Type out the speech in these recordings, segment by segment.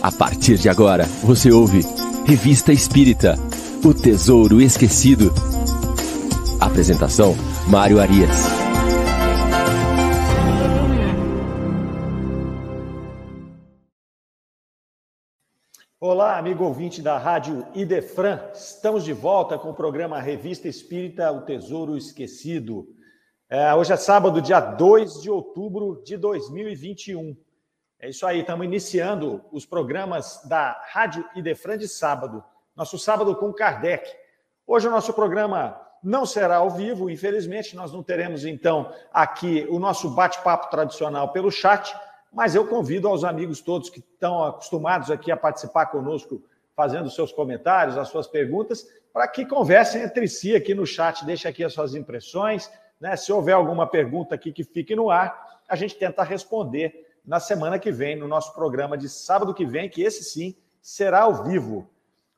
A partir de agora, você ouve Revista Espírita O Tesouro Esquecido. Apresentação: Mário Arias. Olá, amigo ouvinte da Rádio Idefran. Estamos de volta com o programa Revista Espírita O Tesouro Esquecido. É, hoje é sábado, dia 2 de outubro de 2021. É isso aí, estamos iniciando os programas da Rádio Idefran de sábado. Nosso sábado com Kardec. Hoje o nosso programa não será ao vivo, infelizmente, nós não teremos então aqui o nosso bate-papo tradicional pelo chat, mas eu convido aos amigos todos que estão acostumados aqui a participar conosco, fazendo seus comentários, as suas perguntas, para que conversem entre si aqui no chat, deixe aqui as suas impressões, né? Se houver alguma pergunta aqui que fique no ar, a gente tenta responder na semana que vem, no nosso programa de sábado que vem, que esse sim será ao vivo.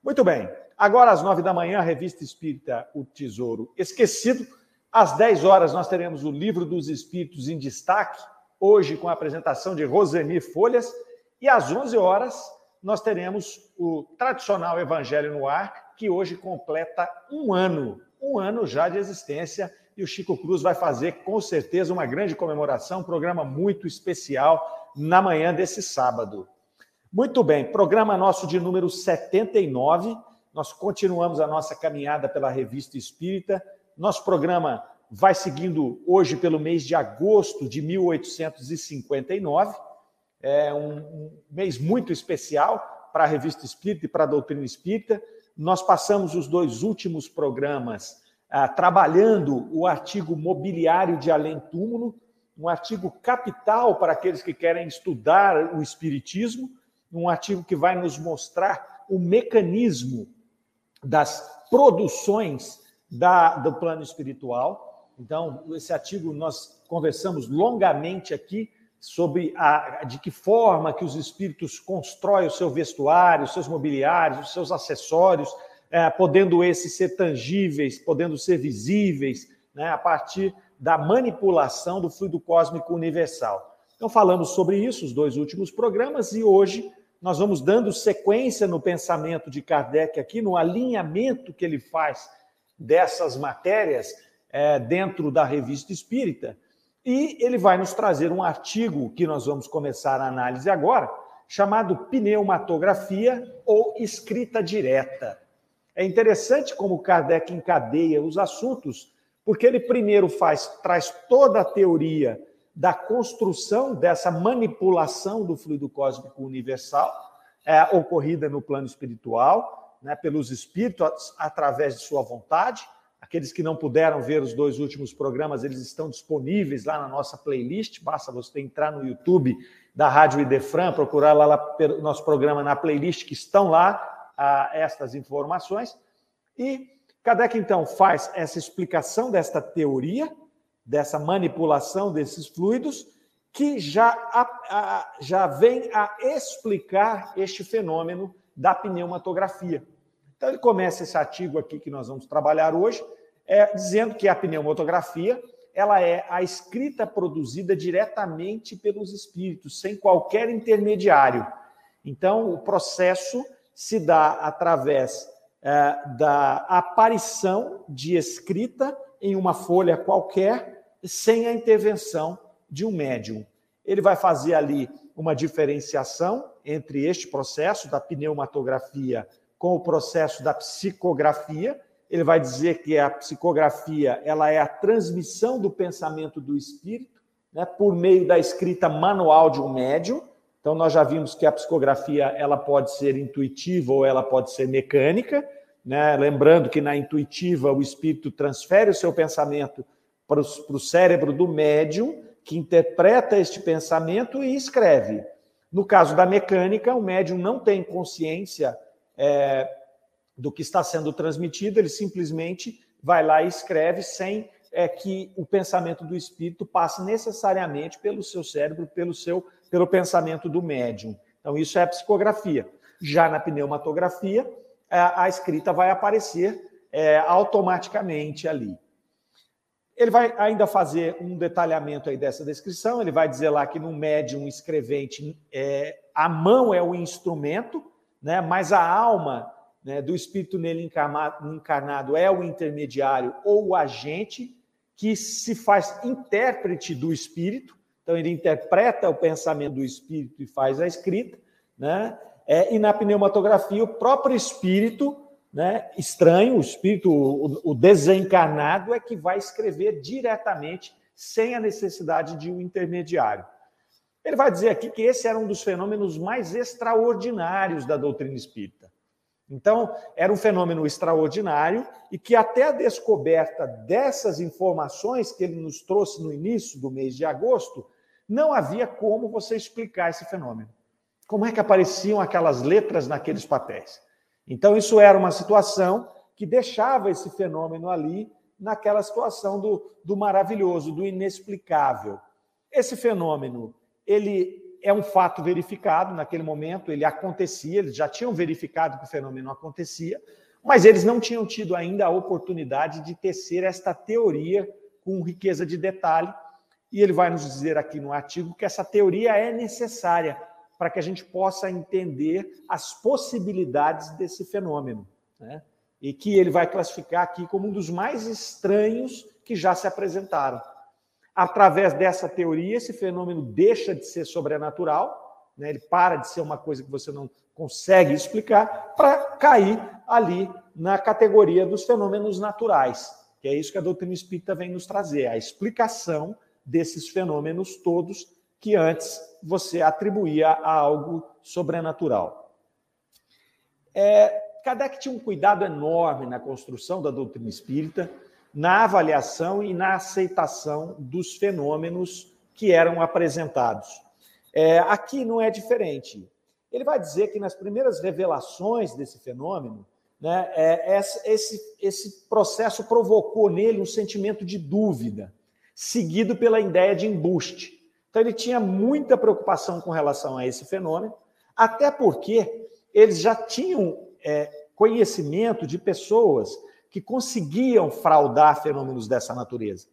Muito bem. Agora, às nove da manhã, a revista Espírita O Tesouro Esquecido. Às dez horas, nós teremos o Livro dos Espíritos em Destaque, hoje com a apresentação de Roseni Folhas. E às onze horas, nós teremos o tradicional Evangelho no Ar, que hoje completa um ano, um ano já de existência. E o Chico Cruz vai fazer, com certeza, uma grande comemoração, um programa muito especial na manhã desse sábado. Muito bem, programa nosso de número 79. Nós continuamos a nossa caminhada pela Revista Espírita. Nosso programa vai seguindo hoje pelo mês de agosto de 1859. É um, mês muito especial para a Revista Espírita e para a doutrina espírita. Nós passamos os dois últimos programas ah, trabalhando o artigo mobiliário de além túmulo, um artigo capital para aqueles que querem estudar o Espiritismo, um artigo que vai nos mostrar o mecanismo das produções da, do plano espiritual. Então, esse artigo nós conversamos longamente aqui sobre a, de que forma que os espíritos constroem o seu vestuário, os seus mobiliários, os seus acessórios, podendo esses ser tangíveis, podendo ser visíveis, né, a partir da manipulação do fluido cósmico universal. Então, falamos sobre isso, os dois últimos programas, e hoje nós vamos dando sequência no pensamento de Kardec aqui, no alinhamento que ele faz dessas matérias é, dentro da revista espírita. E ele vai nos trazer um artigo que nós vamos começar a análise agora, chamado Pneumatografia ou Escrita Direta. É interessante como Kardec encadeia os assuntos porque ele primeiro faz, traz toda a teoria da construção dessa manipulação do fluido cósmico universal, é, ocorrida no plano espiritual, né, pelos espíritos através de sua vontade. Aqueles que não puderam ver os dois últimos programas, eles estão disponíveis lá na nossa playlist. Basta você entrar no YouTube da Rádio Idefran, procurar lá, lá nosso programa na playlist, que estão lá estas informações. E Kardec, então, faz essa explicação desta teoria, dessa manipulação desses fluidos, que já, a, a, já vem a explicar este fenômeno da pneumatografia. Então, ele começa esse artigo aqui que nós vamos trabalhar hoje, é, dizendo que a pneumatografia ela é a escrita produzida diretamente pelos espíritos, sem qualquer intermediário. Então, o processo se dá através é, da aparição de escrita em uma folha qualquer, sem a intervenção de um médium. Ele vai fazer ali uma diferenciação entre este processo da pneumatografia com o processo da psicografia. Ele vai dizer que a psicografia ela é a transmissão do pensamento do espírito né, por meio da escrita manual de um médium. Então, nós já vimos que a psicografia ela pode ser intuitiva ou ela pode ser mecânica. Né? Lembrando que na intuitiva o espírito transfere o seu pensamento para o, cérebro do médium, que interpreta este pensamento e escreve. No caso da mecânica, o médium não tem consciência é, do que está sendo transmitido, ele simplesmente vai lá e escreve sem é, que o pensamento do espírito passe necessariamente pelo seu cérebro, pelo seu pelo pensamento do médium. Então, isso é a psicografia. Já na pneumatografia, a escrita vai aparecer é, automaticamente ali. Ele vai ainda fazer um detalhamento aí dessa descrição. Ele vai dizer lá que no médium escrevente é, a mão é o instrumento, né, mas a alma né, do espírito nele encarnado é o intermediário ou o agente que se faz intérprete do espírito. Então ele interpreta o pensamento do espírito e faz a escrita, né? É, e na pneumatografia o próprio espírito, né, estranho, o espírito, o, o desencarnado é que vai escrever diretamente sem a necessidade de um intermediário. Ele vai dizer aqui que esse era um dos fenômenos mais extraordinários da doutrina espírita. Então, era um fenômeno extraordinário e que até a descoberta dessas informações que ele nos trouxe no início do mês de agosto, não havia como você explicar esse fenômeno. Como é que apareciam aquelas letras naqueles papéis? Então, isso era uma situação que deixava esse fenômeno ali, naquela situação do, do maravilhoso, do inexplicável. Esse fenômeno ele é um fato verificado naquele momento, ele acontecia, eles já tinham verificado que o fenômeno acontecia, mas eles não tinham tido ainda a oportunidade de tecer esta teoria com riqueza de detalhe. E ele vai nos dizer aqui no artigo que essa teoria é necessária para que a gente possa entender as possibilidades desse fenômeno. Né? E que ele vai classificar aqui como um dos mais estranhos que já se apresentaram. Através dessa teoria, esse fenômeno deixa de ser sobrenatural, né? ele para de ser uma coisa que você não consegue explicar, para cair ali na categoria dos fenômenos naturais, que é isso que a doutrina espírita vem nos trazer, a explicação desses fenômenos todos que antes você atribuía a algo sobrenatural. É, Kardec tinha um cuidado enorme na construção da doutrina espírita, na avaliação e na aceitação dos fenômenos que eram apresentados. É, aqui não é diferente. Ele vai dizer que nas primeiras revelações desse fenômeno, né, é, esse, esse processo provocou nele um sentimento de dúvida, seguido pela ideia de embuste. Então, ele tinha muita preocupação com relação a esse fenômeno, até porque eles já tinham é, conhecimento de pessoas que conseguiam fraudar fenômenos dessa natureza.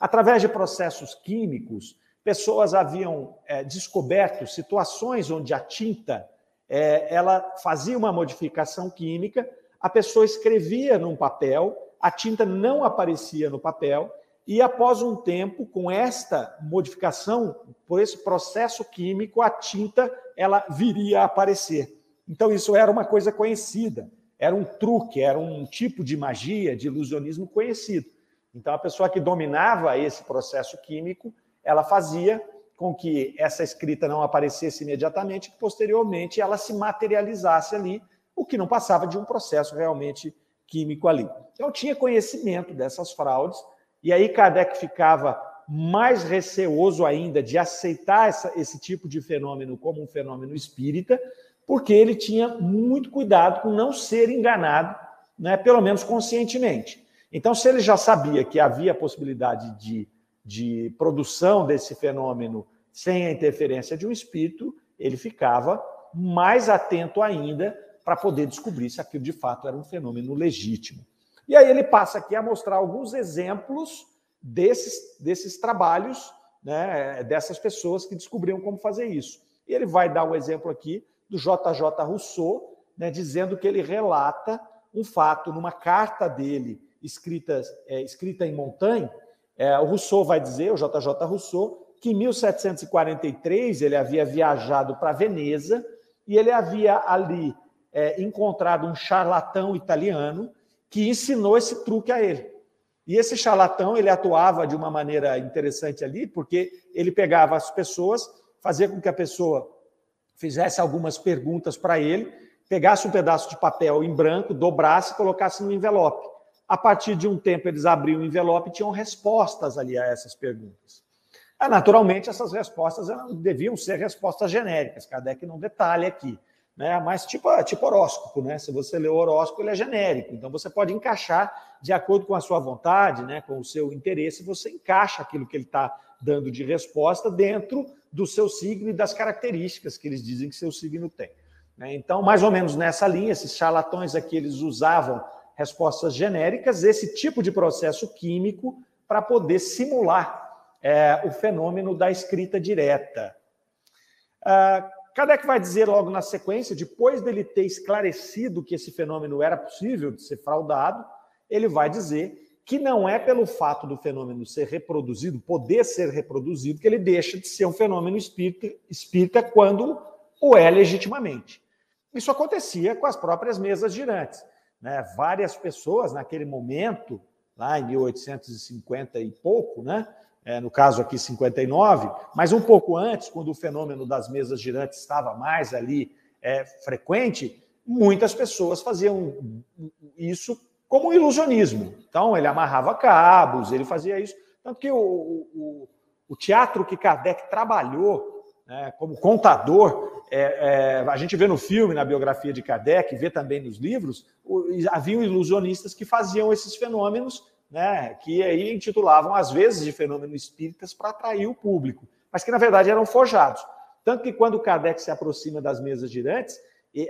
Através de processos químicos, pessoas haviam é, descoberto situações onde a tinta é, ela fazia uma modificação química, a pessoa escrevia num papel, a tinta não aparecia no papel, e após um tempo, com esta modificação, por esse processo químico, a tinta ela viria a aparecer. Então, isso era uma coisa conhecida era um truque, era um tipo de magia, de ilusionismo conhecido. Então, a pessoa que dominava esse processo químico, ela fazia com que essa escrita não aparecesse imediatamente, que posteriormente ela se materializasse ali, o que não passava de um processo realmente químico ali. Então, tinha conhecimento dessas fraudes, e aí Kardec ficava mais receoso ainda de aceitar essa, esse tipo de fenômeno como um fenômeno espírita, porque ele tinha muito cuidado com não ser enganado, né, pelo menos conscientemente. Então, se ele já sabia que havia a possibilidade de, de produção desse fenômeno sem a interferência de um espírito, ele ficava mais atento ainda para poder descobrir se aquilo de fato era um fenômeno legítimo. E aí ele passa aqui a mostrar alguns exemplos desses, desses trabalhos, né, dessas pessoas que descobriam como fazer isso. E ele vai dar um exemplo aqui do JJ Rousseau, né, dizendo que ele relata um fato numa carta dele escrita, é, escrita em Montanha. É, o Rousseau vai dizer, o JJ Rousseau, que em 1743 ele havia viajado para Veneza e ele havia ali é, encontrado um charlatão italiano que ensinou esse truque a ele. E esse charlatão ele atuava de uma maneira interessante ali, porque ele pegava as pessoas, fazia com que a pessoa fizesse algumas perguntas para ele, pegasse um pedaço de papel em branco, dobrasse e colocasse no envelope. A partir de um tempo, eles abriam o envelope e tinham respostas ali a essas perguntas. Ah, naturalmente, essas respostas deviam ser respostas genéricas, Kardec não detalha aqui. Né? Mas tipo, tipo horóscopo, né? Se você lê o horóscopo, ele é genérico. Então você pode encaixar de acordo com a sua vontade, né? com o seu interesse, você encaixa aquilo que ele está dando de resposta dentro do seu signo e das características que eles dizem que seu signo tem. Né? Então, mais ou menos nessa linha, esses charlatões aqui, eles usavam respostas genéricas. Esse tipo de processo químico para poder simular é, o fenômeno da escrita direta. Kardec vai dizer logo na sequência, depois dele ter esclarecido que esse fenômeno era possível de ser fraudado, ele vai dizer que não é pelo fato do fenômeno ser reproduzido, poder ser reproduzido, que ele deixa de ser um fenômeno espírita, espírita quando o é legitimamente. Isso acontecia com as próprias mesas girantes. Né? Várias pessoas, naquele momento, lá em 1850 e pouco, né? É, no caso aqui 59, mas um pouco antes, quando o fenômeno das mesas girantes estava mais ali é, frequente, muitas pessoas faziam isso como um ilusionismo. Então, ele amarrava cabos, ele fazia isso. Tanto que o, o, o teatro que Kardec trabalhou né, como contador, é, é, a gente vê no filme, na biografia de Kardec, vê também nos livros, o, haviam ilusionistas que faziam esses fenômenos, né, que aí intitulavam, às vezes, de fenômenos espíritas para atrair o público, mas que, na verdade, eram forjados. Tanto que, quando Kardec se aproxima das mesas girantes,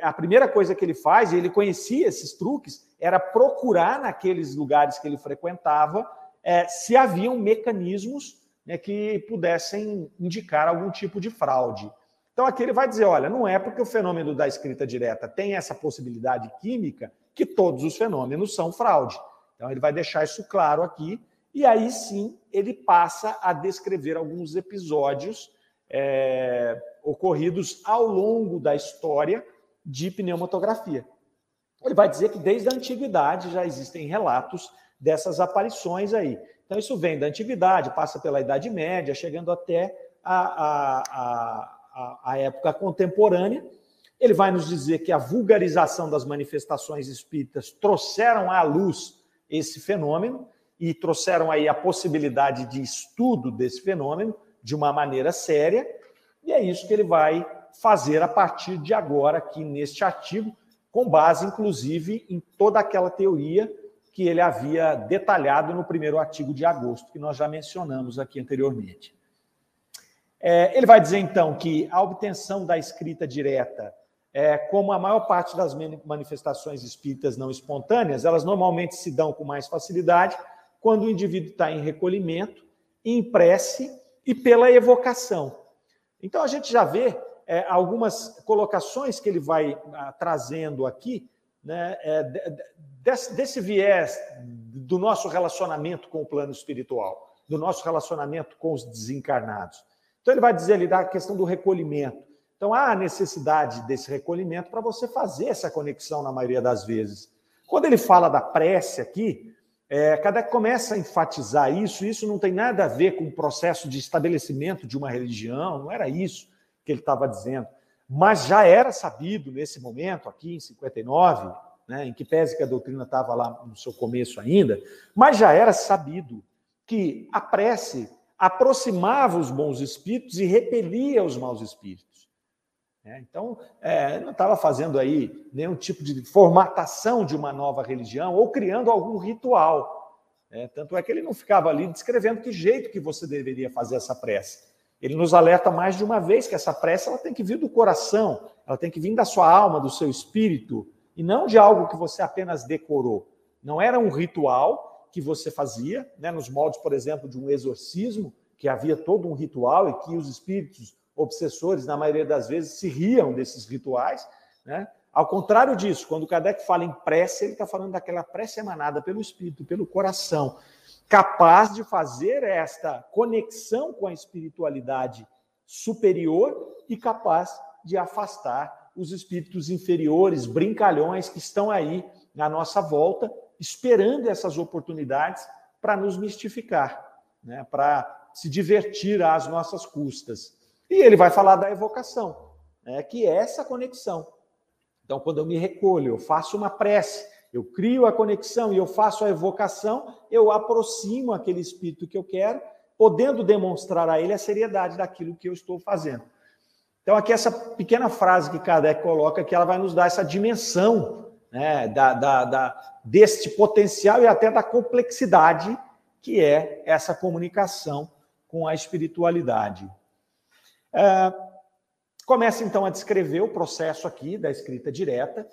a primeira coisa que ele faz, e ele conhecia esses truques, era procurar naqueles lugares que ele frequentava é, se haviam mecanismos né, que pudessem indicar algum tipo de fraude. Então aqui ele vai dizer, olha, não é porque o fenômeno da escrita direta tem essa possibilidade química que todos os fenômenos são fraude. Então ele vai deixar isso claro aqui, e aí sim ele passa a descrever alguns episódios é, ocorridos ao longo da história de pneumatografia. Ele vai dizer que desde a antiguidade já existem relatos dessas aparições aí. Então, isso vem da antiguidade, passa pela Idade Média, chegando até a, a, a, a época contemporânea. Ele vai nos dizer que a vulgarização das manifestações espíritas trouxeram à luz esse fenômeno e trouxeram aí a possibilidade de estudo desse fenômeno de uma maneira séria, e é isso que ele vai fazer a partir de agora, aqui neste artigo, com base, inclusive, em toda aquela teoria que ele havia detalhado no primeiro artigo de agosto, que nós já mencionamos aqui anteriormente. É, ele vai dizer, então, que a obtenção da escrita direta, é, como a maior parte das manifestações espíritas não espontâneas, elas normalmente se dão com mais facilidade quando o indivíduo está em recolhimento, em prece e pela evocação. Então, a gente já vê é, algumas colocações que ele vai ah, trazendo aqui, né, é, desse, desse viés do nosso relacionamento com o plano espiritual, do nosso relacionamento com os desencarnados. Então, ele vai dizer ali da questão do recolhimento. Então, há necessidade desse recolhimento para você fazer essa conexão na maioria das vezes. Quando ele fala da prece aqui, é, cada começa a enfatizar isso, isso não tem nada a ver com o processo de estabelecimento de uma religião, não era isso que ele estava dizendo. Mas já era sabido nesse momento, aqui em 59, né, em que pese que a doutrina estava lá no seu começo ainda, mas já era sabido que a prece aproximava os bons espíritos e repelia os maus espíritos. É, então, é, não estava fazendo aí nenhum tipo de formatação de uma nova religião ou criando algum ritual. É, tanto é que ele não ficava ali descrevendo que jeito que você deveria fazer essa prece. Ele nos alerta mais de uma vez que essa prece ela tem que vir do coração, ela tem que vir da sua alma, do seu espírito, e não de algo que você apenas decorou. Não era um ritual que você fazia, né, nos moldes, por exemplo, de um exorcismo, que havia todo um ritual e que os espíritos obsessores, na maioria das vezes, se riam desses rituais. Né? Ao contrário disso, quando o Kardec fala em prece, ele está falando daquela prece emanada pelo espírito, pelo coração capaz de fazer esta conexão com a espiritualidade superior e capaz de afastar os espíritos inferiores, brincalhões que estão aí na nossa volta, esperando essas oportunidades para nos mistificar, né? para se divertir às nossas custas. E ele vai falar da evocação, né? que é essa conexão. Então, quando eu me recolho, eu faço uma prece, eu crio a conexão e eu faço a evocação, eu aproximo aquele espírito que eu quero, podendo demonstrar a ele a seriedade daquilo que eu estou fazendo. Então, aqui essa pequena frase que Kardec coloca, que ela vai nos dar essa dimensão né, da, da, da, deste potencial e até da complexidade que é essa comunicação com a espiritualidade. É, começa então a descrever o processo aqui da escrita direta.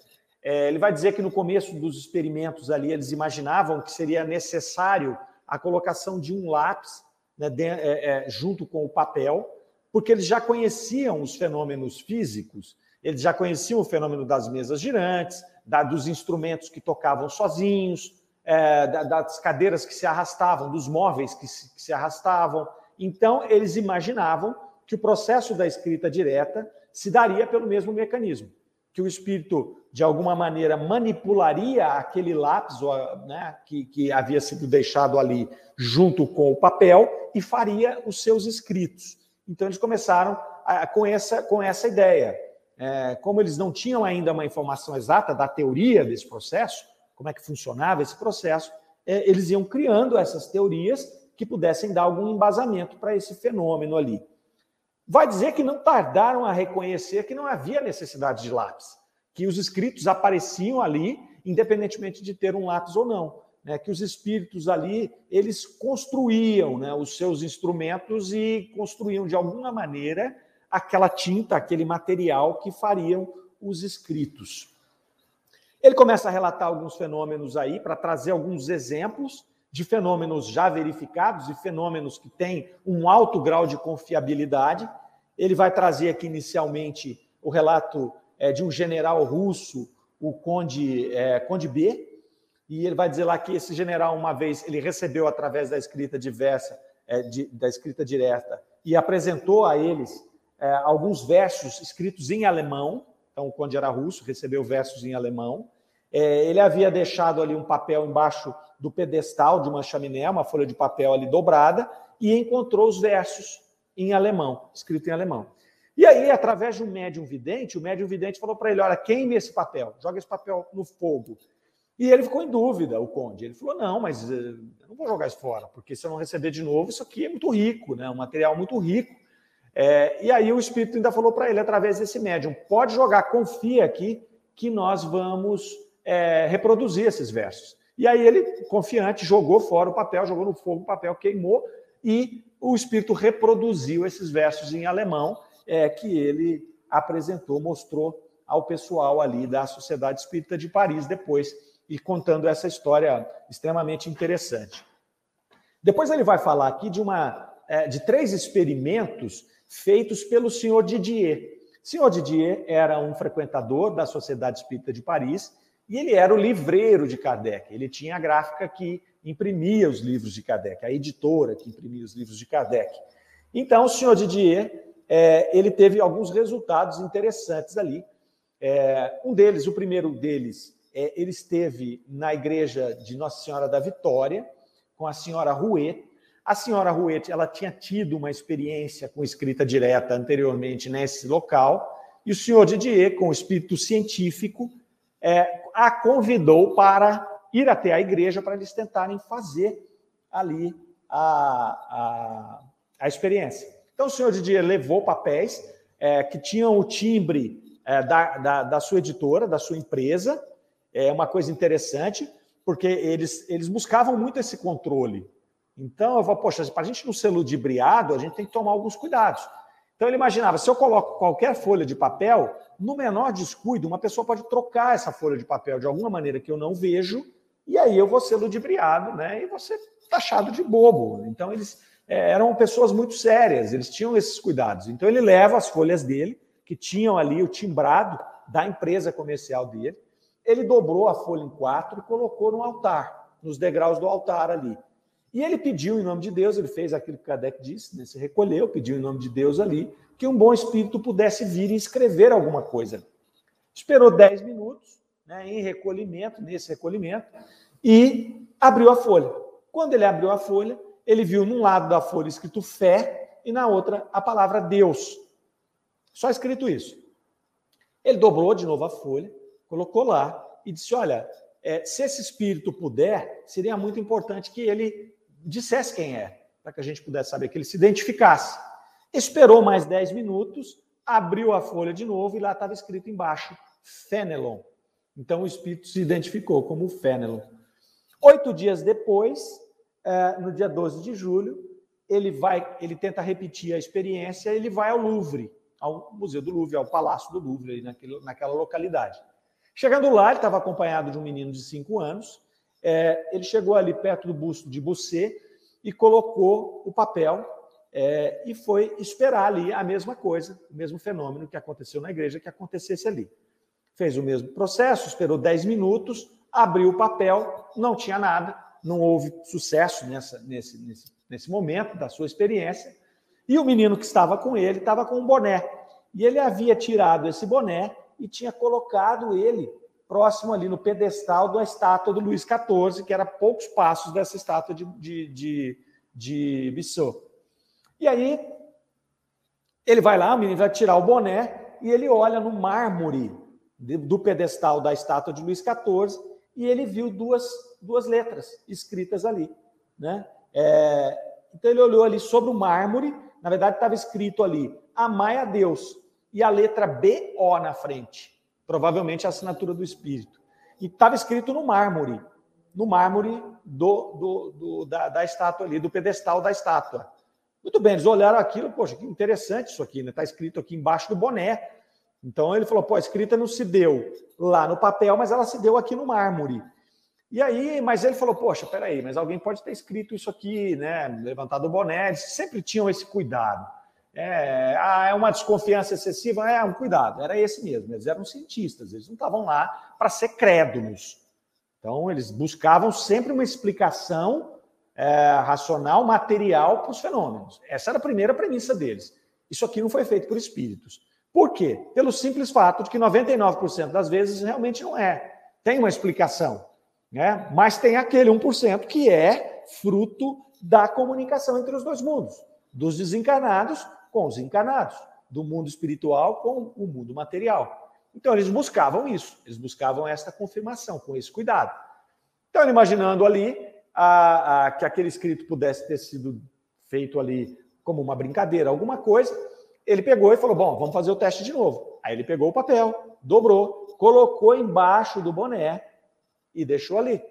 É, ele vai dizer que no começo dos experimentos ali eles imaginavam que seria necessário a colocação de um lápis né, de, é, é, junto com o papel, porque eles já conheciam os fenômenos físicos, eles já conheciam o fenômeno das mesas girantes, da, dos instrumentos que tocavam sozinhos, é, da, das cadeiras que se arrastavam, dos móveis que se, que se arrastavam. Então, eles imaginavam que o processo da escrita direta se daria pelo mesmo mecanismo, que o espírito, de alguma maneira, manipularia aquele lápis né, que, que havia sido deixado ali junto com o papel e faria os seus escritos. Então, eles começaram a, com, essa, com essa ideia. É, como eles não tinham ainda uma informação exata da teoria desse processo, como é que funcionava esse processo, é, eles iam criando essas teorias que pudessem dar algum embasamento para esse fenômeno ali. Vai dizer que não tardaram a reconhecer que não havia necessidade de lápis, que os escritos apareciam ali, independentemente de ter um lápis ou não. Né, que os espíritos ali eles construíam né, os seus instrumentos e construíam de alguma maneira aquela tinta, aquele material que fariam os escritos. Ele começa a relatar alguns fenômenos aí para trazer alguns exemplos de fenômenos já verificados e fenômenos que têm um alto grau de confiabilidade. Ele vai trazer aqui inicialmente o relato é, de um general russo, o Conde, é, Conde B, e ele vai dizer lá que esse general, uma vez, ele recebeu através da escrita diversa, é, de, da escrita direta, e apresentou a eles é, alguns versos escritos em alemão. Então, o Conde era russo, recebeu versos em alemão. É, ele havia deixado ali um papel embaixo do pedestal de uma chaminé, uma folha de papel ali dobrada, e encontrou os versos em alemão, escrito em alemão. E aí, através de um médium vidente, o médium vidente falou para ele: Olha, queime esse papel, joga esse papel no fogo. E ele ficou em dúvida, o conde. Ele falou: Não, mas eh, eu não vou jogar isso fora, porque se eu não receber de novo, isso aqui é muito rico, né? um material muito rico. É, e aí o espírito ainda falou para ele, através desse médium: Pode jogar, confia aqui, que nós vamos é, reproduzir esses versos. E aí ele, confiante, jogou fora o papel, jogou no fogo o papel, queimou, e o espírito reproduziu esses versos em alemão é, que ele apresentou, mostrou ao pessoal ali da Sociedade Espírita de Paris depois, e contando essa história extremamente interessante. Depois ele vai falar aqui de, uma, é, de três experimentos feitos pelo senhor Didier. Senhor Didier era um frequentador da Sociedade Espírita de Paris e ele era o livreiro de Kardec. Ele tinha a gráfica que imprimia os livros de Kardec, a editora que imprimia os livros de Kardec. Então, o senhor Didier, é, ele teve alguns resultados interessantes ali. É, um deles, o primeiro deles, é, ele esteve na igreja de Nossa Senhora da Vitória, com a senhora Rouet. A senhora Rouet, ela tinha tido uma experiência com escrita direta anteriormente nesse local, e o senhor Didier, com o espírito científico, é, a convidou para ir até a igreja para eles tentarem fazer ali a, a, a experiência. Então, o senhor Didier levou papéis é, que tinham o timbre é, da, da, da, sua editora, da sua empresa. É uma coisa interessante, porque eles, eles buscavam muito esse controle. Então, eu vou, poxa, para a gente não ser ludibriado, a gente tem que tomar alguns cuidados. Então ele imaginava, se eu coloco qualquer folha de papel, no menor descuido, uma pessoa pode trocar essa folha de papel de alguma maneira que eu não vejo, e aí eu vou ser ludibriado, né? E ser taxado de bobo. Então eles é, eram pessoas muito sérias, eles tinham esses cuidados. Então ele leva as folhas dele, que tinham ali o timbrado da empresa comercial dele, ele dobrou a folha em quatro e colocou no altar, nos degraus do altar ali. E ele pediu em nome de Deus, ele fez aquilo que Kardec disse, né? se recolheu, pediu em nome de Deus ali, que um bom espírito pudesse vir e escrever alguma coisa. Esperou dez minutos, né, em recolhimento, nesse recolhimento, e abriu a folha. Quando ele abriu a folha, ele viu num lado da folha escrito fé e na outra a palavra Deus. Só escrito isso. Ele dobrou de novo a folha, colocou lá e disse: Olha, é, se esse espírito puder, seria muito importante que ele dissesse quem é, para que a gente pudesse saber, que ele se identificasse. Esperou mais 10 minutos, abriu a folha de novo e lá estava escrito embaixo, Fenelon. Então o espírito se identificou como Fenelon. Oito dias depois, é, no dia 12 de julho, ele vai, ele tenta repetir a experiência, ele vai ao Louvre, ao Museu do Louvre, ao Palácio do Louvre, naquele, naquela localidade. Chegando lá, ele estava acompanhado de um menino de cinco anos, É, ele chegou ali perto do busto de Bussé e colocou o papel é, e foi esperar ali a mesma coisa, o mesmo fenômeno que aconteceu na igreja, que acontecesse ali. Fez o mesmo processo, esperou 10 minutos, abriu o papel, não tinha nada, não houve sucesso nessa, nesse, nesse, nesse momento da sua experiência. E o menino que estava com ele estava com um boné. E ele havia tirado esse boné e tinha colocado ele próximo ali no pedestal da estátua do Luís XIV, que era poucos passos dessa estátua de, de, de, de Bissot. E aí, ele vai lá, o menino vai tirar o boné e ele olha no mármore do pedestal da estátua de Luís XIV e ele viu duas, duas letras escritas ali. Né? É, então, ele olhou ali sobre o mármore, na verdade, estava escrito ali: Amai a Deus, e a letra B-O na frente provavelmente a assinatura do Espírito. E estava escrito no mármore, no mármore do, do, do da, da, estátua ali, do pedestal da estátua. Muito bem, eles olharam aquilo, poxa, que interessante isso aqui, né? Está escrito aqui embaixo do boné. Então ele falou, pô, a escrita não se deu lá no papel, mas ela se deu aqui no mármore. E aí, mas ele falou, poxa, peraí, mas alguém pode ter escrito isso aqui, né? Levantado o boné, sempre tinham esse cuidado. É, ah, é uma desconfiança excessiva? É, um cuidado, era esse mesmo. Eles eram cientistas, eles não estavam lá para ser crédulos. Então, eles buscavam sempre uma explicação é, racional, material para os fenômenos. Essa era a primeira premissa deles. Isso aqui não foi feito por espíritos. Por quê? Pelo simples fato de que 99% das vezes realmente não é. Tem uma explicação, né? mas tem aquele 1% que é fruto da comunicação entre os dois mundos, dos desencarnados com os encarnados, do mundo espiritual com o mundo material. Então, eles buscavam isso, eles buscavam esta confirmação, com esse cuidado. Então, imaginando ali a, a, que aquele escrito pudesse ter sido feito ali como uma brincadeira, alguma coisa, ele pegou e falou: Bom, vamos fazer o teste de novo. Aí ele pegou o papel, dobrou, colocou embaixo do boné e deixou ali.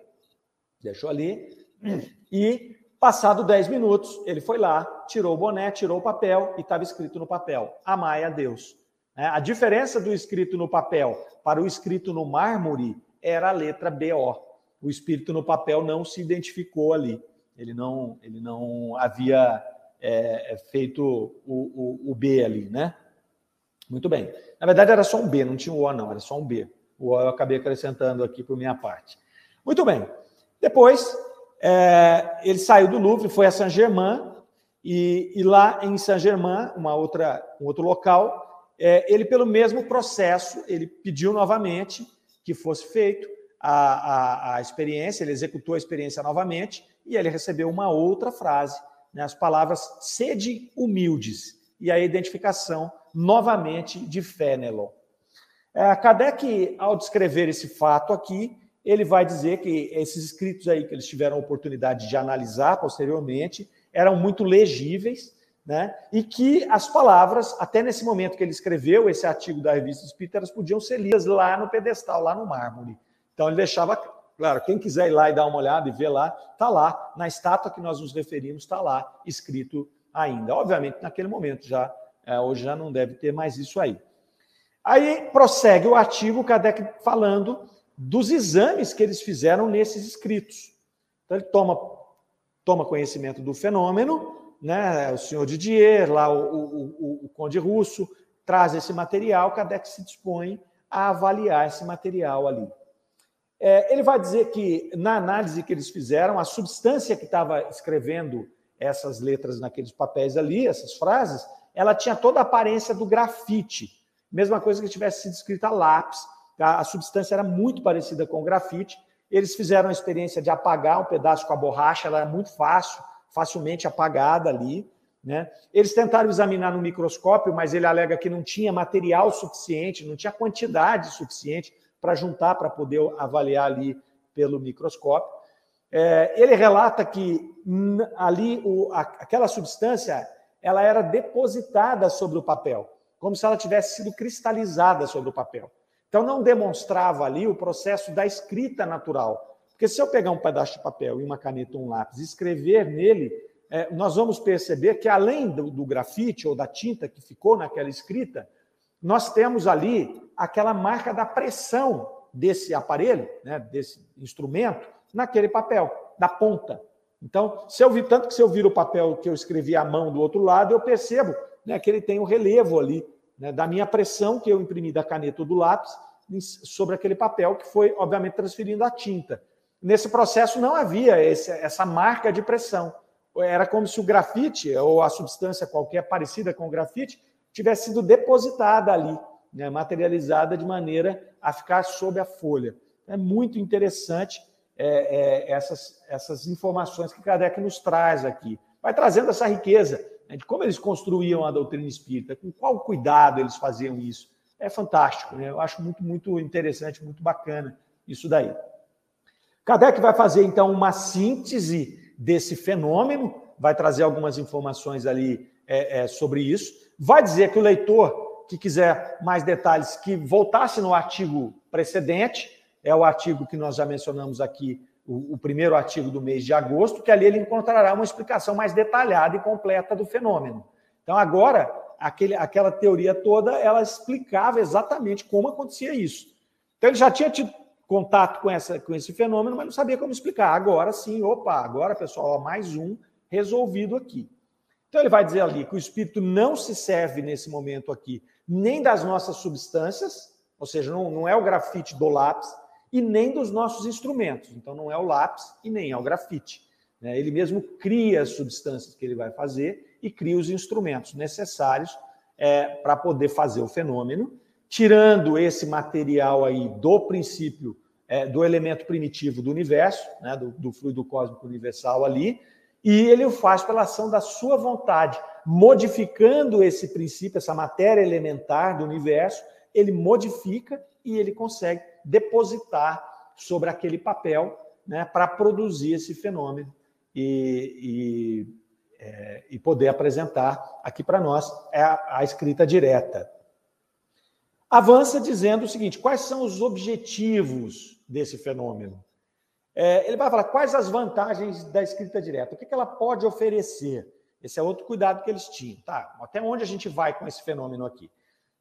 Deixou ali e Passado 10 minutos, ele foi lá, tirou o boné, tirou o papel e estava escrito no papel: Amai a Deus. É, a diferença do escrito no papel para o escrito no mármore era a letra BO. O espírito no papel não se identificou ali. Ele não, ele não havia é, é, feito o, o, o, B ali, né? Muito bem. Na verdade, era só um B, não tinha um O, não, era só um B. O O eu acabei acrescentando aqui por minha parte. Muito bem. Depois, é, ele saiu do Louvre, foi a Saint-Germain, e, e, lá em Saint-Germain, uma outra, um outro local, é, ele, pelo mesmo processo, ele pediu novamente que fosse feito a, a, a, experiência, ele executou a experiência novamente, e ele recebeu uma outra frase, né, as palavras sede humildes, e a identificação novamente de Fénelon. É, Kardec, ao descrever esse fato aqui, ele vai dizer que esses escritos aí que eles tiveram a oportunidade de analisar posteriormente eram muito legíveis, né? E que as palavras, até nesse momento que ele escreveu esse artigo da revista Espírita, elas podiam ser lidas lá no pedestal, lá no mármore. Então ele deixava, claro, quem quiser ir lá e dar uma olhada e ver lá, está lá, na estátua que nós nos referimos, está lá escrito ainda. Obviamente, naquele momento já, é, hoje já não deve ter mais isso aí. Aí prossegue o artigo, Kardec falando dos exames que eles fizeram nesses escritos. Então, ele toma, toma conhecimento do fenômeno, né? o senhor Didier, lá o, o, o, o conde russo, traz esse material, Kardec se dispõe a avaliar esse material ali. É, ele vai dizer que, na análise que eles fizeram, a substância que estava escrevendo essas letras naqueles papéis ali, essas frases, ela tinha toda a aparência do grafite. Mesma coisa que tivesse sido escrita a lápis, a, substância era muito parecida com o grafite. Eles fizeram a experiência de apagar um pedaço com a borracha, ela era muito fácil, facilmente apagada ali. Né? Eles tentaram examinar no microscópio, mas ele alega que não tinha material suficiente, não tinha quantidade suficiente para juntar, para poder avaliar ali pelo microscópio. É, ele relata que ali o, a, aquela substância ela era depositada sobre o papel, como se ela tivesse sido cristalizada sobre o papel. Então, não demonstrava ali o processo da escrita natural. Porque se eu pegar um pedaço de papel e uma caneta ou um lápis e escrever nele, é, nós vamos perceber que, além do, do grafite ou da tinta que ficou naquela escrita, nós temos ali aquela marca da pressão desse aparelho, né, desse instrumento, naquele papel, da ponta. Então, se eu vi tanto que se eu viro o papel que eu escrevi à mão do outro lado, eu percebo né, que ele tem o um relevo ali né, da minha pressão que eu imprimi da caneta ou do lápis sobre aquele papel que foi, obviamente, transferindo a tinta. Nesse processo não havia esse, essa marca de pressão. Era como se o grafite ou a substância qualquer parecida com o grafite tivesse sido depositada ali, né, materializada de maneira a ficar sob a folha. É muito interessante é, é, essas, essas informações que Kardec nos traz aqui. Vai trazendo essa riqueza né, de como eles construíam a doutrina espírita, com qual cuidado eles faziam isso. É fantástico, né? eu acho muito, muito interessante, muito bacana isso daí. Kardec vai fazer, então, uma síntese desse fenômeno, vai trazer algumas informações ali é, é, sobre isso, vai dizer que o leitor que quiser mais detalhes, que voltasse no artigo precedente, é o artigo que nós já mencionamos aqui, o, o, primeiro artigo do mês de agosto, que ali ele encontrará uma explicação mais detalhada e completa do fenômeno. Então, agora, aquele, aquela teoria toda, ela explicava exatamente como acontecia isso. Então, ele já tinha tido contato com, essa, com esse fenômeno, mas não sabia como explicar. Agora sim, opa, agora, pessoal, ó, mais um resolvido aqui. Então, ele vai dizer ali que o espírito não se serve nesse momento aqui nem das nossas substâncias, ou seja, não, não é o grafite do lápis, e nem dos nossos instrumentos. Então, não é o lápis e nem é o grafite. Né? Ele mesmo cria as substâncias que ele vai fazer e cria os instrumentos necessários é, para poder fazer o fenômeno, tirando esse material aí do princípio, é, do elemento primitivo do universo, né? do, do fluido cósmico universal ali, e ele o faz pela ação da sua vontade, modificando esse princípio, essa matéria elementar do universo, ele modifica e ele consegue depositar sobre aquele papel né, para produzir esse fenômeno e, e, é, e poder apresentar aqui para nós é a, a escrita direta. Avança dizendo o seguinte: quais são os objetivos desse fenômeno? É, ele vai falar quais as vantagens da escrita direta, o que, que ela pode oferecer. Esse é outro cuidado que eles tinham. Tá, até onde a gente vai com esse fenômeno aqui?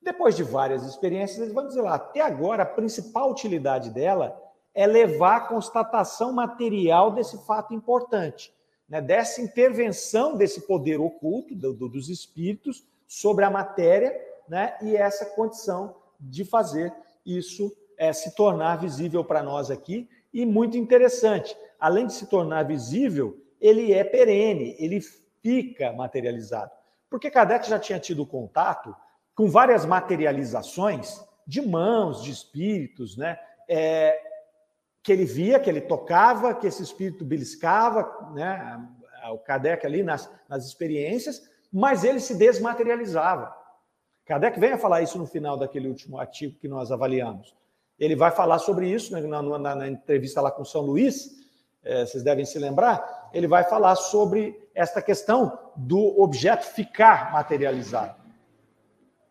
Depois de várias experiências, eles vão dizer lá, até agora a principal utilidade dela é levar a constatação material desse fato importante, né, dessa intervenção desse poder oculto do, do, dos espíritos sobre a matéria, né, e essa condição de fazer isso é, se tornar visível para nós aqui. E muito interessante, além de se tornar visível, ele é perene, ele fica materializado. Porque Kardec já tinha tido contato com várias materializações de mãos, de espíritos, né? É, que ele via, que ele tocava, que esse espírito beliscava, né? O Kardec ali nas, nas experiências, mas ele se desmaterializava. Kardec vem a falar isso no final daquele último artigo que nós avaliamos. Ele vai falar sobre isso né, na, na, na entrevista lá com São Luís, é, vocês devem se lembrar, ele vai falar sobre esta questão do objeto ficar materializado.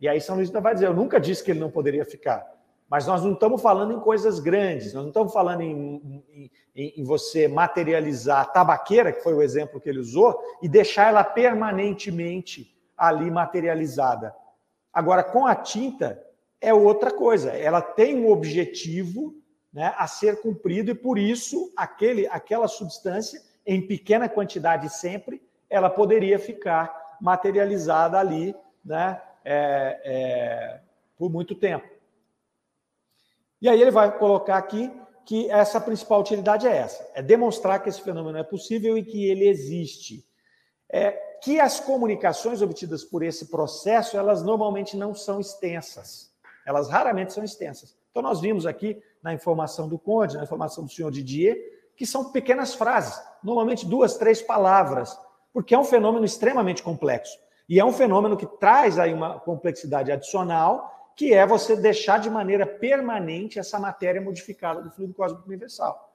E aí São Luís vai dizer: eu nunca disse que ele não poderia ficar. Mas nós não estamos falando em coisas grandes, nós não estamos falando em, em, em, você materializar a tabaqueira, que foi o exemplo que ele usou, e deixar ela permanentemente ali materializada. Agora, com a tinta, é outra coisa. Ela tem um objetivo né, a ser cumprido, e por isso aquele, aquela substância, em pequena quantidade sempre, ela poderia ficar materializada ali, né, é, é, por muito tempo. E aí ele vai colocar aqui que essa principal utilidade é essa: é demonstrar que esse fenômeno é possível e que ele existe. É, que as comunicações obtidas por esse processo, elas normalmente não são extensas. Elas raramente são extensas. Então, nós vimos aqui na informação do Conde, na informação do senhor Didier, que são pequenas frases, normalmente duas, três palavras, porque é um fenômeno extremamente complexo. E é um fenômeno que traz aí uma complexidade adicional, que é você deixar de maneira permanente essa matéria modificada do fluido cósmico universal.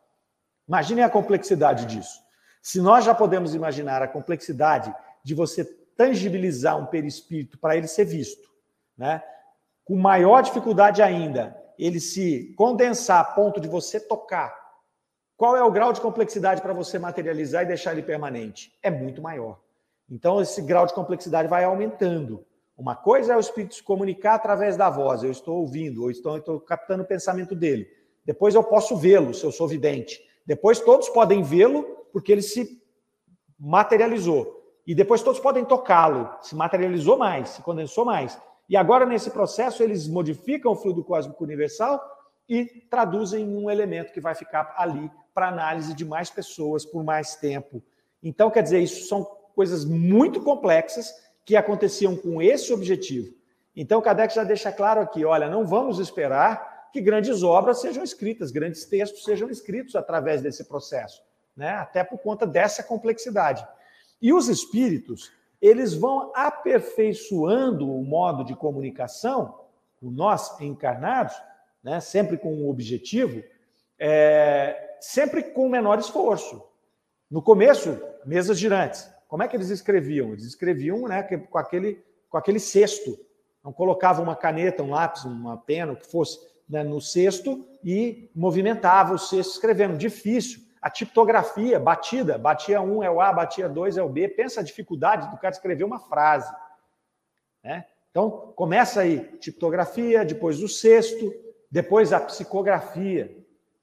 Imaginem a complexidade disso. Se nós já podemos imaginar a complexidade de você tangibilizar um perispírito para ele ser visto, né? Com maior dificuldade ainda, ele se condensar a ponto de você tocar, qual é o grau de complexidade para você materializar e deixar ele permanente? É muito maior. Então, esse grau de complexidade vai aumentando. Uma coisa é o espírito se comunicar através da voz, eu estou ouvindo, ou estou, estou captando o pensamento dele. Depois eu posso vê-lo, se eu sou vidente. Depois todos podem vê-lo, porque ele se materializou. E depois todos podem tocá-lo, se materializou mais, se condensou mais. E agora, nesse processo, eles modificam o fluido cósmico universal e traduzem em um elemento que vai ficar ali para análise de mais pessoas por mais tempo. Então, quer dizer, isso são coisas muito complexas que aconteciam com esse objetivo. Então, Kardec já deixa claro aqui: olha, não vamos esperar que grandes obras sejam escritas, grandes textos sejam escritos através desse processo, né? até por conta dessa complexidade. E os espíritos, eles vão aperfeiçoando o modo de comunicação, com nós encarnados, né? sempre com um objetivo, é, sempre com menor esforço. No começo, mesas girantes. Como é que eles escreviam? Eles escreviam né, com, aquele, com aquele cesto. Não colocavam uma caneta, um lápis, uma pena, o que fosse, né, no cesto e movimentava o cesto escrevendo. Difícil. A tipografia, batida, batia um é o A, batia dois é o B. Pensa a dificuldade do cara escrever uma frase. Né? Então, começa aí, tipografia, depois o cesto, depois a psicografia.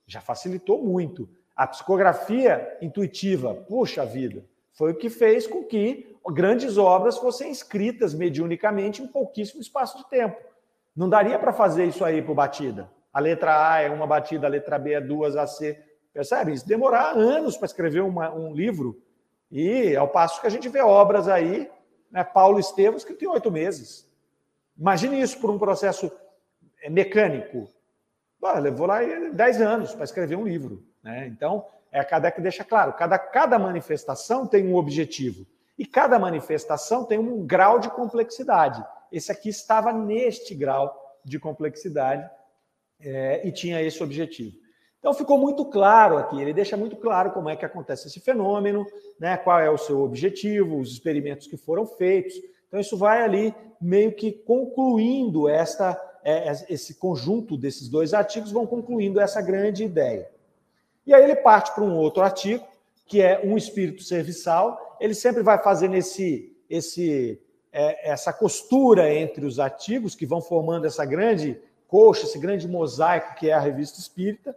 Já facilitou muito. A psicografia intuitiva, puxa vida, foi o que fez com que grandes obras fossem escritas mediunicamente em pouquíssimo espaço de tempo. Não daria para fazer isso aí por batida. A letra A é uma batida, a letra B é duas, a C. Percebe? Isso demorar anos para escrever uma, um livro. E ao passo que a gente vê obras aí, né, Paulo Estevam escrito em oito meses. Imagine isso por um processo é, mecânico. Bah, levou lá dez anos para escrever um livro. Né? Então, é a Kardec deixa claro, cada, cada manifestação tem um objetivo. E cada manifestação tem um grau de complexidade. Esse aqui estava neste grau de complexidade é, e tinha esse objetivo. Então ficou muito claro aqui, ele deixa muito claro como é que acontece esse fenômeno, né, qual é o seu objetivo, os experimentos que foram feitos. Então isso vai ali meio que concluindo esta, é, esse conjunto desses dois artigos, vão concluindo essa grande ideia. E aí ele parte para um outro artigo, que é um espírito serviçal. Ele sempre vai fazendo esse, esse, é, essa costura entre os artigos que vão formando essa grande coxa, esse grande mosaico que é a revista espírita.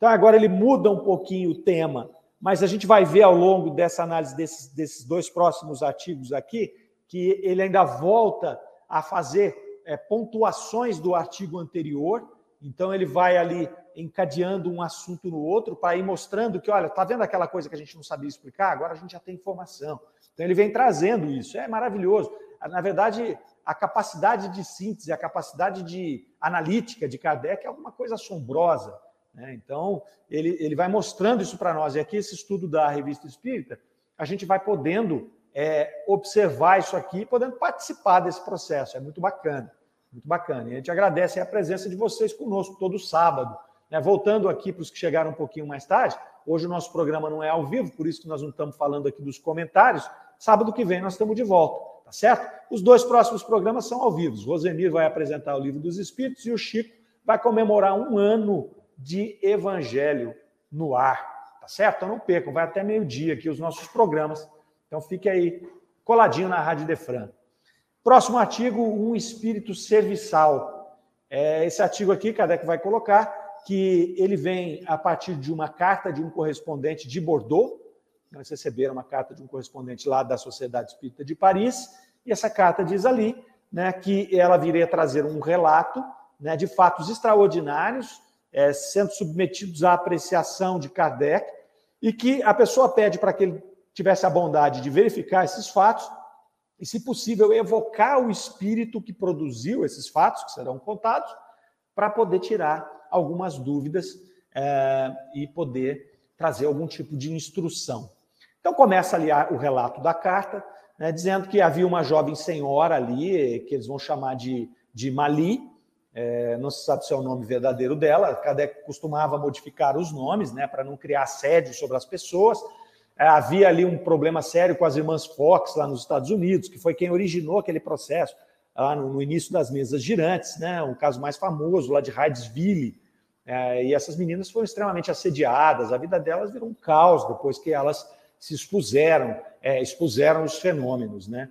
Então agora ele muda um pouquinho o tema, mas a gente vai ver ao longo dessa análise desses, desses dois próximos artigos aqui que ele ainda volta a fazer é, pontuações do artigo anterior. Então ele vai ali encadeando um assunto no outro para ir mostrando que, olha, tá vendo aquela coisa que a gente não sabia explicar? Agora a gente já tem informação. Então ele vem trazendo isso. É maravilhoso. Na verdade, a capacidade de síntese, a capacidade de analítica de Kardec é alguma coisa assombrosa. Né? Então, ele, ele vai mostrando isso para nós. E aqui, esse estudo da Revista Espírita, a gente vai podendo é, observar isso aqui, podendo participar desse processo. É muito bacana. Muito bacana. E a gente agradece a presença de vocês conosco todo sábado. Né? Voltando aqui para os que chegaram um pouquinho mais tarde, hoje o nosso programa não é ao vivo, por isso que nós não estamos falando aqui dos comentários. Sábado que vem nós estamos de volta, tá certo? Os dois próximos programas são ao vivo. Rosemir vai apresentar o Livro dos Espíritos e o Chico vai comemorar um ano de Evangelho no ar, tá certo? Então não percam, vai até meio-dia aqui os nossos programas. Então fique aí coladinho na Rádio Defran. Próximo artigo, um espírito serviçal. É, esse artigo aqui, Kardec vai colocar, que ele vem a partir de uma carta de um correspondente de Bordeaux. Nós receberam uma carta de um correspondente lá da Sociedade Espírita de Paris, e essa carta diz ali né, que ela viria trazer um relato né, de fatos extraordinários, é, sendo submetidos à apreciação de Kardec, e que a pessoa pede para que ele tivesse a bondade de verificar esses fatos e, se possível, evocar o espírito que produziu esses fatos, que serão contados, para poder tirar algumas dúvidas é, e poder trazer algum tipo de instrução. Então começa ali o relato da carta, né, dizendo que havia uma jovem senhora ali, que eles vão chamar de, de Mali, é, não se sabe se é o nome verdadeiro dela, Kardec costumava modificar os nomes, né, para não criar assédio sobre as pessoas. É, havia ali um problema sério com as irmãs Fox lá nos Estados Unidos, que foi quem originou aquele processo lá no, no início das mesas girantes, né, um caso mais famoso lá de Hydesville, é, e essas meninas foram extremamente assediadas, a vida delas virou um caos depois que elas se expuseram, é, expuseram os fenômenos, né?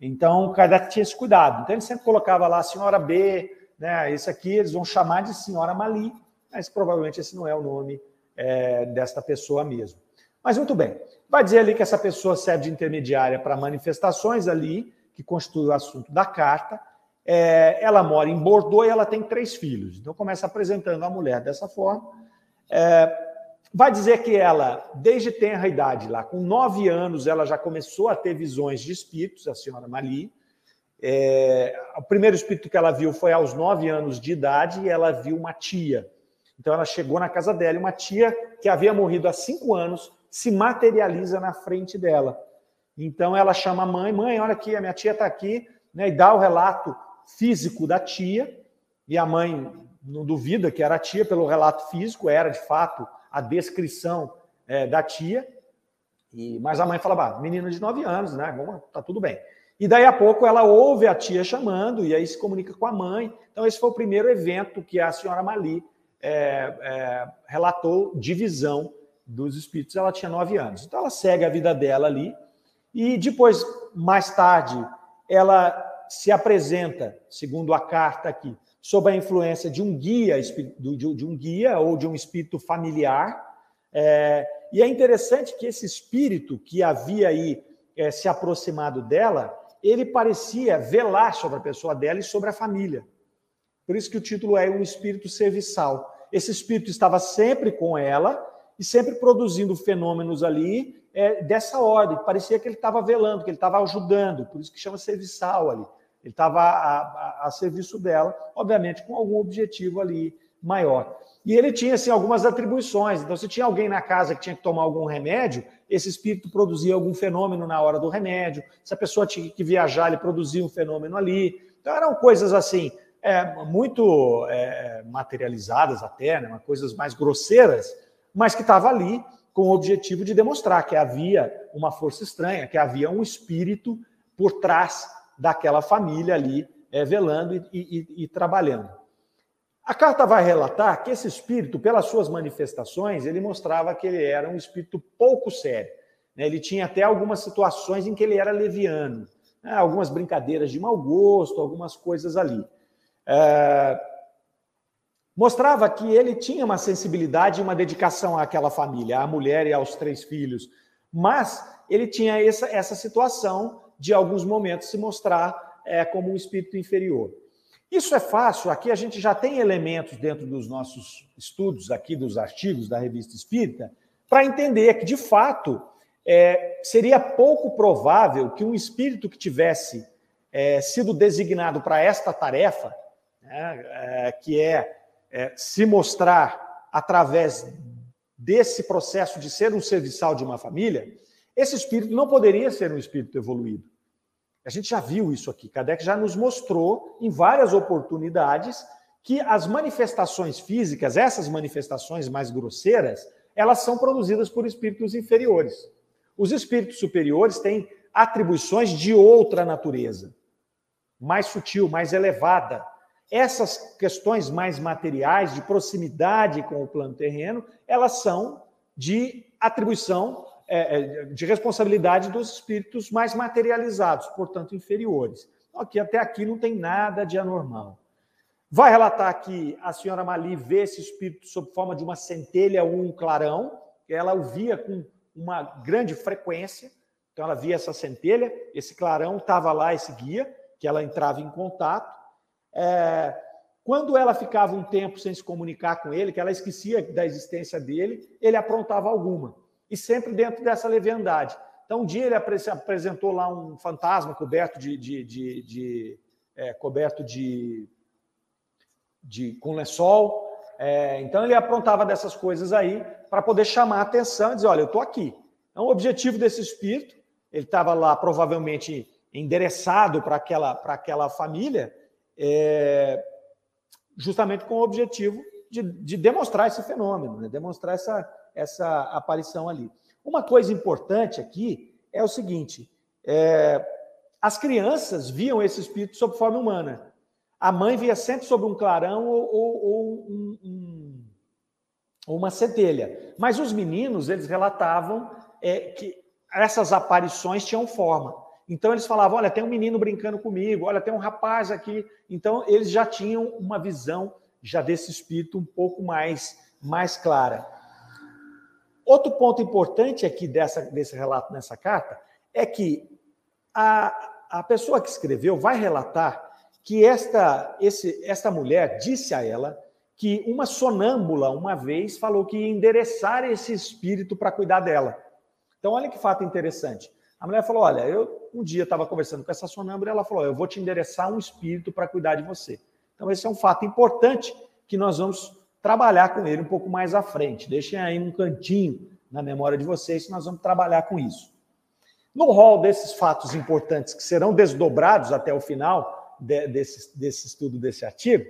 Então, Kardec tinha esse cuidado. Então, ele sempre colocava lá a senhora B, né? Esse aqui eles vão chamar de senhora Mali, mas provavelmente esse não é o nome é, desta pessoa mesmo. Mas muito bem, vai dizer ali que essa pessoa serve de intermediária para manifestações ali, que constitui o assunto da carta. É, ela mora em Bordeaux e ela tem três filhos. Então começa apresentando a mulher dessa forma. É, vai dizer que ela, desde tenra idade, lá com nove anos, ela já começou a ter visões de espíritos, a senhora Mali. É, o primeiro espírito que ela viu foi aos nove anos de idade e ela viu uma tia. Então ela chegou na casa dela e uma tia que havia morrido há cinco anos se materializa na frente dela. Então ela chama a mãe, mãe, olha aqui, a minha tia está aqui, né, e dá o relato físico da tia, e a mãe não duvida que era a tia pelo relato físico, era de fato a descrição é, da tia, e, mas a mãe fala, menina de 9 anos, né? Tá tudo bem. E daí a pouco ela ouve a tia chamando e aí se comunica com a mãe. Então, esse foi o primeiro evento que a senhora Mali é, é, relatou de visão dos espíritos. Ela tinha nove anos. Então, ela segue a vida dela ali. E depois, mais tarde, ela se apresenta, segundo a carta aqui, sob a influência de um guia, de um guia ou de um espírito familiar. É, e é interessante que esse espírito que havia aí é, se aproximado dela, ele parecia velar sobre a pessoa dela e sobre a família. Por isso que o título é um espírito serviçal. Esse espírito estava sempre com ela e sempre produzindo fenômenos ali é, dessa ordem. Parecia que ele estava velando, que ele estava ajudando. Por isso que chama serviçal ali. Ele estava a, a, a, serviço dela, obviamente com algum objetivo ali maior. E ele tinha assim, algumas atribuições. Então, se tinha alguém na casa que tinha que tomar algum remédio, esse espírito produzia algum fenômeno na hora do remédio. Se a pessoa tinha que viajar, ele produzia um fenômeno ali. Então, eram coisas assim, é, muito é, materializadas até, né, coisas mais grosseiras, mas que estava ali com o objetivo de demonstrar que havia uma força estranha, que havia um espírito por trás daquela família ali é, velando e, e, e trabalhando. A carta vai relatar que esse espírito, pelas suas manifestações, ele mostrava que ele era um espírito pouco sério. Né? Ele tinha até algumas situações em que ele era leviano, né? algumas brincadeiras de mau gosto, algumas coisas ali. É... Mostrava que ele tinha uma sensibilidade e uma dedicação àquela família, à mulher e aos três filhos, mas ele tinha essa, essa situação de alguns momentos se mostrar é, como um espírito inferior. Isso é fácil, aqui a gente já tem elementos dentro dos nossos estudos, aqui dos artigos da Revista Espírita, para entender que, de fato, é, seria pouco provável que um espírito que tivesse é, sido designado para esta tarefa, né, é, que é, é se mostrar através desse processo de ser um serviçal de uma família, esse espírito não poderia ser um espírito evoluído. A gente já viu isso aqui. Kardec já nos mostrou em várias oportunidades que as manifestações físicas, essas manifestações mais grosseiras, elas são produzidas por espíritos inferiores. Os espíritos superiores têm atribuições de outra natureza, mais sutil, mais elevada. Essas questões mais materiais, de proximidade com o plano terreno, elas são de atribuição é, é, de responsabilidade dos espíritos mais materializados, portanto inferiores. Aqui, até aqui não tem nada de anormal. Vai relatar que a senhora Mali vê esse espírito sob forma de uma centelha ou um clarão, ela o via com uma grande frequência, então ela via essa centelha, esse clarão estava lá, esse guia, que ela entrava em contato. É, quando ela ficava um tempo sem se comunicar com ele, que ela esquecia da existência dele, ele aprontava alguma e sempre dentro dessa leviandade. Então, um dia ele apresentou lá um fantasma coberto de, de, de, de é, coberto de, de com lençol. É, então ele aprontava dessas coisas aí para poder chamar a atenção e dizer, olha, eu estou aqui. Então, o objetivo desse espírito, ele estava lá provavelmente endereçado para aquela, aquela família, é, justamente com o objetivo de, de demonstrar esse fenômeno, né? demonstrar essa, essa aparição ali. Uma coisa importante aqui é o seguinte: é, as crianças viam esse espírito sob forma humana. A mãe via sempre sobre um clarão ou, ou, ou um, um, uma centelha. Mas os meninos, eles relatavam é, que essas aparições tinham forma. Então eles falavam: olha, tem um menino brincando comigo, olha, tem um rapaz aqui. Então eles já tinham uma visão já desse espírito um pouco mais, mais clara. Outro ponto importante aqui dessa, desse relato nessa carta é que a, a pessoa que escreveu vai relatar que esta, esse, esta mulher disse a ela que uma sonâmbula, uma vez, falou que ia endereçar esse espírito para cuidar dela. Então, olha que fato interessante. A mulher falou: Olha, eu um dia estava conversando com essa sonâmbula e ela falou: Eu vou te endereçar um espírito para cuidar de você. Então, esse é um fato importante que nós vamos trabalhar com ele um pouco mais à frente. Deixem aí um cantinho na memória de vocês nós vamos trabalhar com isso. No rol desses fatos importantes que serão desdobrados até o final de, desse, desse estudo, desse artigo,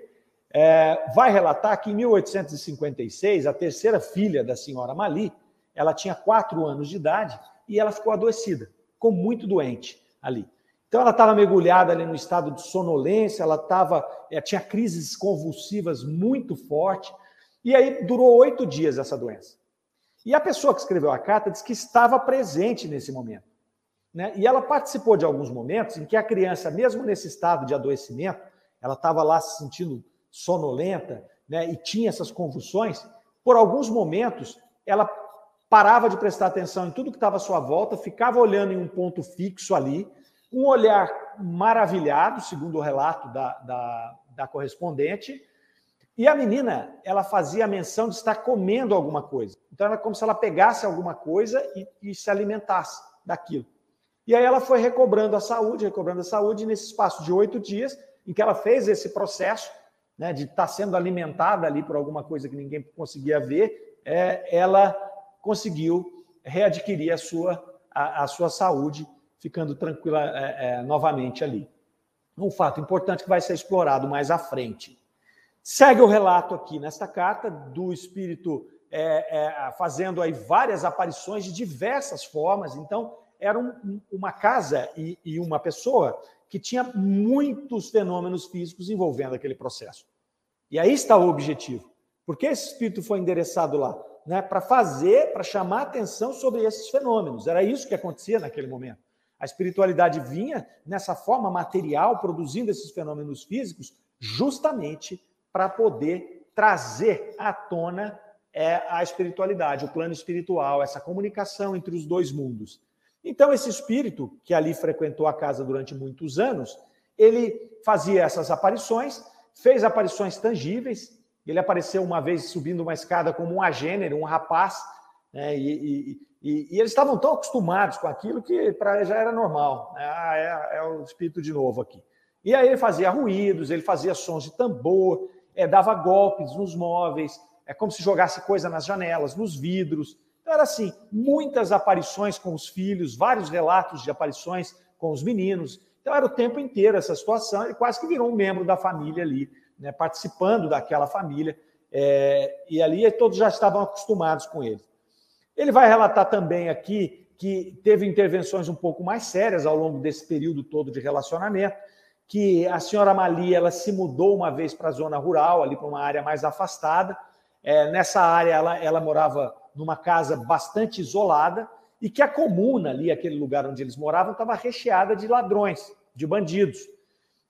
é, vai relatar que em 1856, a terceira filha da senhora Mali, ela tinha quatro anos de idade e ela ficou adoecida, ficou muito doente ali. Então ela estava mergulhada ali no estado de sonolência, ela estava, ela tinha crises convulsivas muito fortes, e aí durou oito dias essa doença. E a pessoa que escreveu a carta disse que estava presente nesse momento. Né? E ela participou de alguns momentos em que a criança, mesmo nesse estado de adoecimento, ela estava lá se sentindo sonolenta, né, e tinha essas convulsões, por alguns momentos ela parava de prestar atenção em tudo que estava à sua volta, ficava olhando em um ponto fixo ali, um olhar maravilhado, segundo o relato da, da, da correspondente, e a menina, ela fazia menção de estar comendo alguma coisa. Então era como se ela pegasse alguma coisa e, e se alimentasse daquilo. E aí ela foi recobrando a saúde, recobrando a saúde, e nesse espaço de oito dias, em que ela fez esse processo, né, de estar sendo alimentada ali por alguma coisa que ninguém conseguia ver, é, ela conseguiu readquirir a sua, a, a sua saúde, ficando tranquila é, é, novamente ali. Um fato importante que vai ser explorado mais à frente. Segue o relato aqui nesta carta do espírito é, é, fazendo aí várias aparições de diversas formas. Então, era um, uma casa e, e uma pessoa que tinha muitos fenômenos físicos envolvendo aquele processo. E aí está o objetivo. Por que esse espírito foi endereçado lá? Né? Para fazer, para chamar atenção sobre esses fenômenos. Era isso que acontecia naquele momento. A espiritualidade vinha nessa forma material, produzindo esses fenômenos físicos, justamente para poder trazer à tona é, a espiritualidade, o plano espiritual, essa comunicação entre os dois mundos. Então, esse espírito, que ali frequentou a casa durante muitos anos, ele fazia essas aparições, fez aparições tangíveis. Ele apareceu uma vez subindo uma escada como um agênero, um rapaz, né, e, e, e, eles estavam tão acostumados com aquilo que para já era normal. Né? Ah, é, é, o espírito de novo aqui. E aí ele fazia ruídos, ele fazia sons de tambor, é, dava golpes nos móveis, é como se jogasse coisa nas janelas, nos vidros. Então, era assim, muitas aparições com os filhos, vários relatos de aparições com os meninos. Então, era o tempo inteiro essa situação, ele quase que virou um membro da família ali, né, participando daquela família, é, e ali todos já estavam acostumados com ele. Ele vai relatar também aqui que teve intervenções um pouco mais sérias ao longo desse período todo de relacionamento, que a senhora Mali ela se mudou uma vez para a zona rural, ali para uma área mais afastada. É, nessa área ela, ela morava numa casa bastante isolada e que a comuna ali, aquele lugar onde eles moravam, estava recheada de ladrões, de bandidos.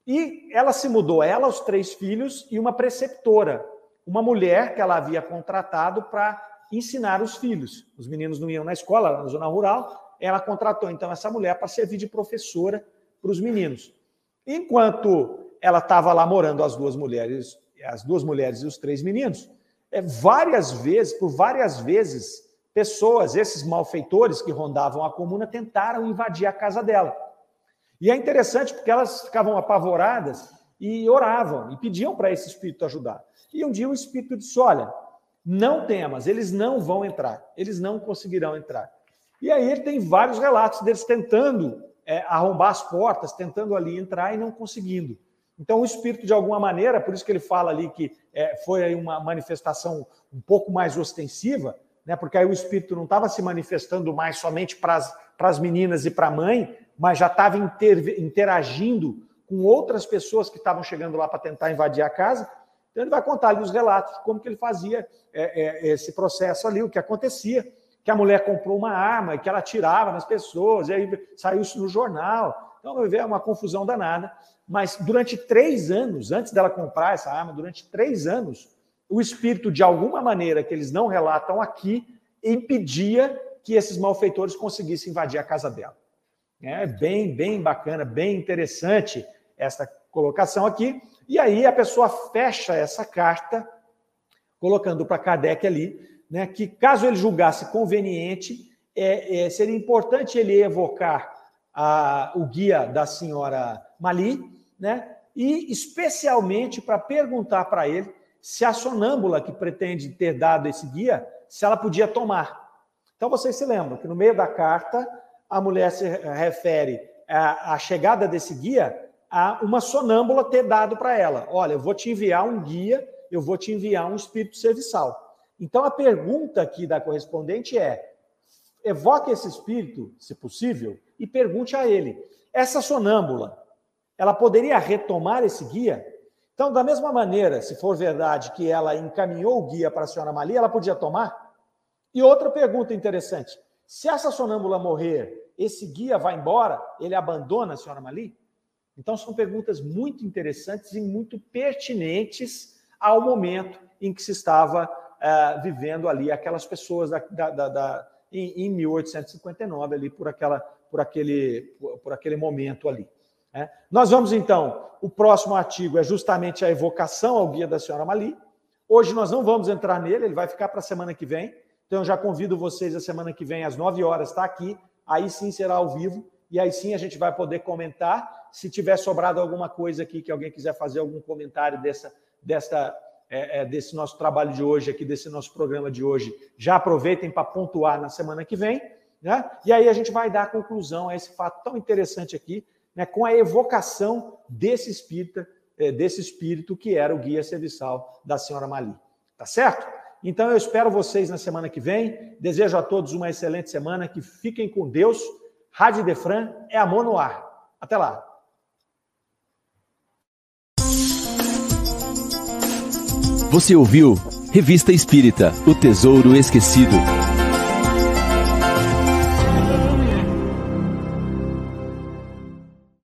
E ela se mudou, ela, os três filhos e uma preceptora, uma mulher que ela havia contratado para ensinar os filhos. Os meninos não iam na escola, na zona rural, ela contratou então essa mulher para servir de professora para os meninos. Enquanto ela estava lá morando as duas mulheres, as duas mulheres e os três meninos, é, várias vezes, por várias vezes, pessoas, esses malfeitores que rondavam a comuna, tentaram invadir a casa dela. E é interessante porque elas ficavam apavoradas e oravam e pediam para esse espírito ajudar. E um dia o espírito disse: Olha, não temas, eles não vão entrar, eles não conseguirão entrar. E aí ele tem vários relatos deles tentando é, arrombar as portas, tentando ali entrar e não conseguindo. Então, o espírito, de alguma maneira, por isso que ele fala ali que é, foi uma manifestação um pouco mais ostensiva, né? porque aí o espírito não estava se manifestando mais somente para as meninas e para a mãe, mas já estava inter, interagindo com outras pessoas que estavam chegando lá para tentar invadir a casa. Então, ele vai contar ali os relatos como que ele fazia é, é, esse processo ali, o que acontecia, que a mulher comprou uma arma e que ela atirava nas pessoas, e aí saiu isso no jornal. Então, vai ver, é uma confusão danada. Mas durante três anos, antes dela comprar essa arma, durante três anos, o espírito, de alguma maneira que eles não relatam aqui, impedia que esses malfeitores conseguissem invadir a casa dela. É bem, bem bacana, bem interessante essa colocação aqui. E aí a pessoa fecha essa carta, colocando para Kardec ali, né, que caso ele julgasse conveniente, é, é, seria importante ele evocar a, o guia da senhora Mali, né, e especialmente para perguntar para ele se a sonâmbula que pretende ter dado esse guia, se ela podia tomar. Então vocês se lembram que no meio da carta a mulher se refere à, à chegada desse guia a uma sonâmbula ter dado para ela: olha, eu vou te enviar um guia, eu vou te enviar um espírito serviçal. Então a pergunta aqui da correspondente é: evoque esse espírito, se possível, e pergunte a ele: essa sonâmbula, ela poderia retomar esse guia? Então, da mesma maneira, se for verdade que ela encaminhou o guia para a senhora Mali, ela podia tomar? E outra pergunta interessante: se essa sonâmbula morrer, esse guia vai embora? Ele abandona a senhora Mali? Então, são perguntas muito interessantes e muito pertinentes ao momento em que se estava uh, vivendo ali aquelas pessoas da, da, da, em, em, 1859 ali por aquela por aquele por, por aquele momento ali. Né? Nós vamos então o próximo artigo é justamente a evocação ao guia da senhora Mali. Hoje nós não vamos entrar nele, ele vai ficar para a semana que vem. Então eu já convido vocês a semana que vem às 9 horas está aqui. Aí sim será ao vivo e aí sim a gente vai poder comentar se tiver sobrado alguma coisa aqui que alguém quiser fazer algum comentário dessa, dessa, é, é, desse nosso trabalho de hoje, aqui desse nosso programa de hoje, já aproveitem para pontuar na semana que vem, né? E aí a gente vai dar conclusão a esse fato tão interessante aqui, né? Com a evocação desse espírita, é, desse espírito que era o guia serviçal da senhora Mali, tá certo? Então eu espero vocês na semana que vem. Desejo a todos uma excelente semana, que fiquem com Deus. Rádio Defran é amor no ar. Até lá. Você ouviu Revista Espírita O Tesouro Esquecido.